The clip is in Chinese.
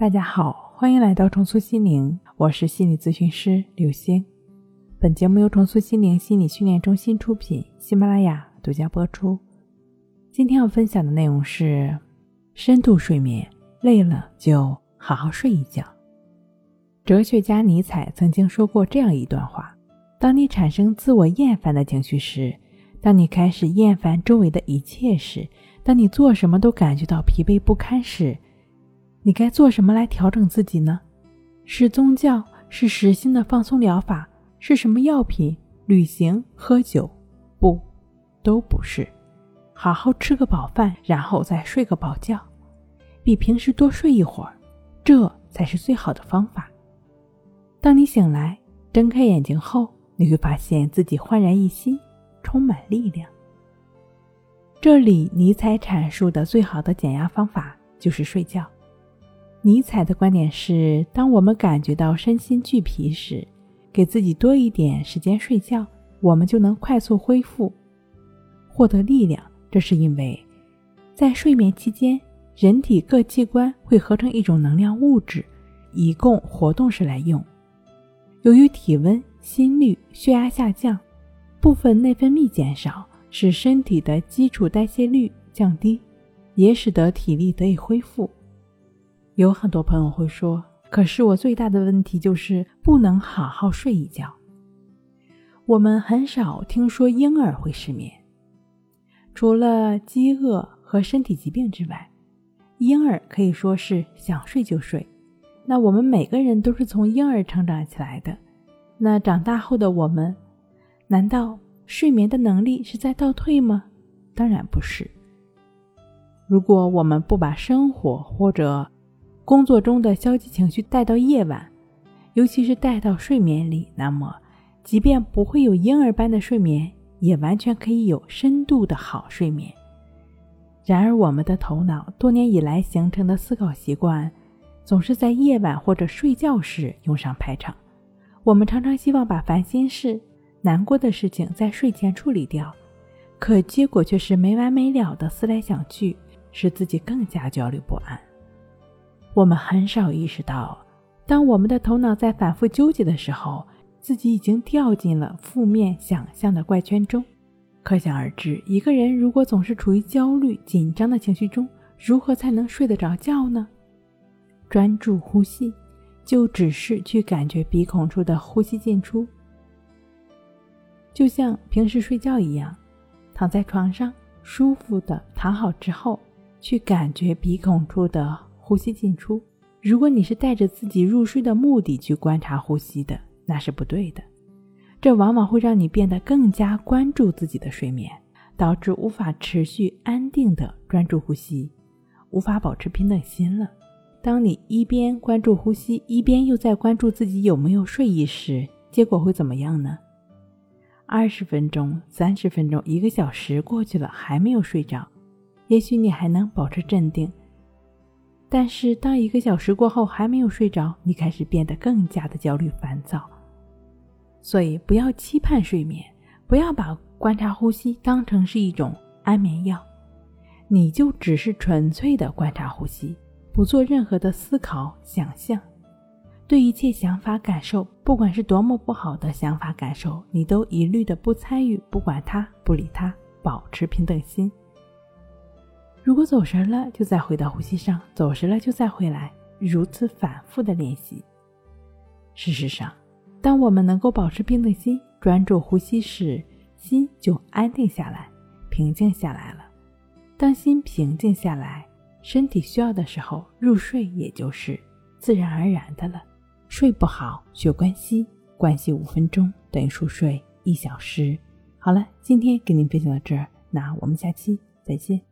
大家好，欢迎来到重塑心灵，我是心理咨询师刘星。本节目由重塑心灵心理训练中心出品，喜马拉雅独家播出。今天要分享的内容是深度睡眠，累了就好好睡一觉。哲学家尼采曾经说过这样一段话：当你产生自我厌烦的情绪时，当你开始厌烦周围的一切时，当你做什么都感觉到疲惫不堪时，你该做什么来调整自己呢？是宗教？是实心的放松疗法？是什么药品？旅行？喝酒？不，都不是。好好吃个饱饭，然后再睡个饱觉，比平时多睡一会儿，这才是最好的方法。当你醒来，睁开眼睛后，你会发现自己焕然一新，充满力量。这里尼采阐述的最好的减压方法就是睡觉。尼采的观点是：当我们感觉到身心俱疲时，给自己多一点时间睡觉，我们就能快速恢复，获得力量。这是因为，在睡眠期间，人体各器官会合成一种能量物质，以供活动时来用。由于体温、心率、血压下降，部分内分泌减少，使身体的基础代谢率降低，也使得体力得以恢复。有很多朋友会说：“可是我最大的问题就是不能好好睡一觉。”我们很少听说婴儿会失眠，除了饥饿和身体疾病之外，婴儿可以说是想睡就睡。那我们每个人都是从婴儿成长起来的，那长大后的我们，难道睡眠的能力是在倒退吗？当然不是。如果我们不把生活或者工作中的消极情绪带到夜晚，尤其是带到睡眠里，那么即便不会有婴儿般的睡眠，也完全可以有深度的好睡眠。然而，我们的头脑多年以来形成的思考习惯，总是在夜晚或者睡觉时用上排场。我们常常希望把烦心事、难过的事情在睡前处理掉，可结果却是没完没了的思来想去，使自己更加焦虑不安。我们很少意识到，当我们的头脑在反复纠结的时候，自己已经掉进了负面想象的怪圈中。可想而知，一个人如果总是处于焦虑、紧张的情绪中，如何才能睡得着觉呢？专注呼吸，就只是去感觉鼻孔处的呼吸进出，就像平时睡觉一样，躺在床上舒服的躺好之后，去感觉鼻孔处的。呼吸进出，如果你是带着自己入睡的目的去观察呼吸的，那是不对的。这往往会让你变得更加关注自己的睡眠，导致无法持续安定的专注呼吸，无法保持平等心了。当你一边关注呼吸，一边又在关注自己有没有睡意时，结果会怎么样呢？二十分钟、三十分钟、一个小时过去了，还没有睡着，也许你还能保持镇定。但是，当一个小时过后还没有睡着，你开始变得更加的焦虑烦躁。所以，不要期盼睡眠，不要把观察呼吸当成是一种安眠药，你就只是纯粹的观察呼吸，不做任何的思考、想象。对一切想法、感受，不管是多么不好的想法、感受，你都一律的不参与，不管它，不理它，保持平等心。如果走神了，就再回到呼吸上；走神了，就再回来，如此反复的练习。事实上，当我们能够保持平等心，专注呼吸时，心就安定下来，平静下来了。当心平静下来，身体需要的时候入睡，也就是自然而然的了。睡不好，学关息，关息五分钟等于熟睡一小时。好了，今天给您分享到这儿，那我们下期再见。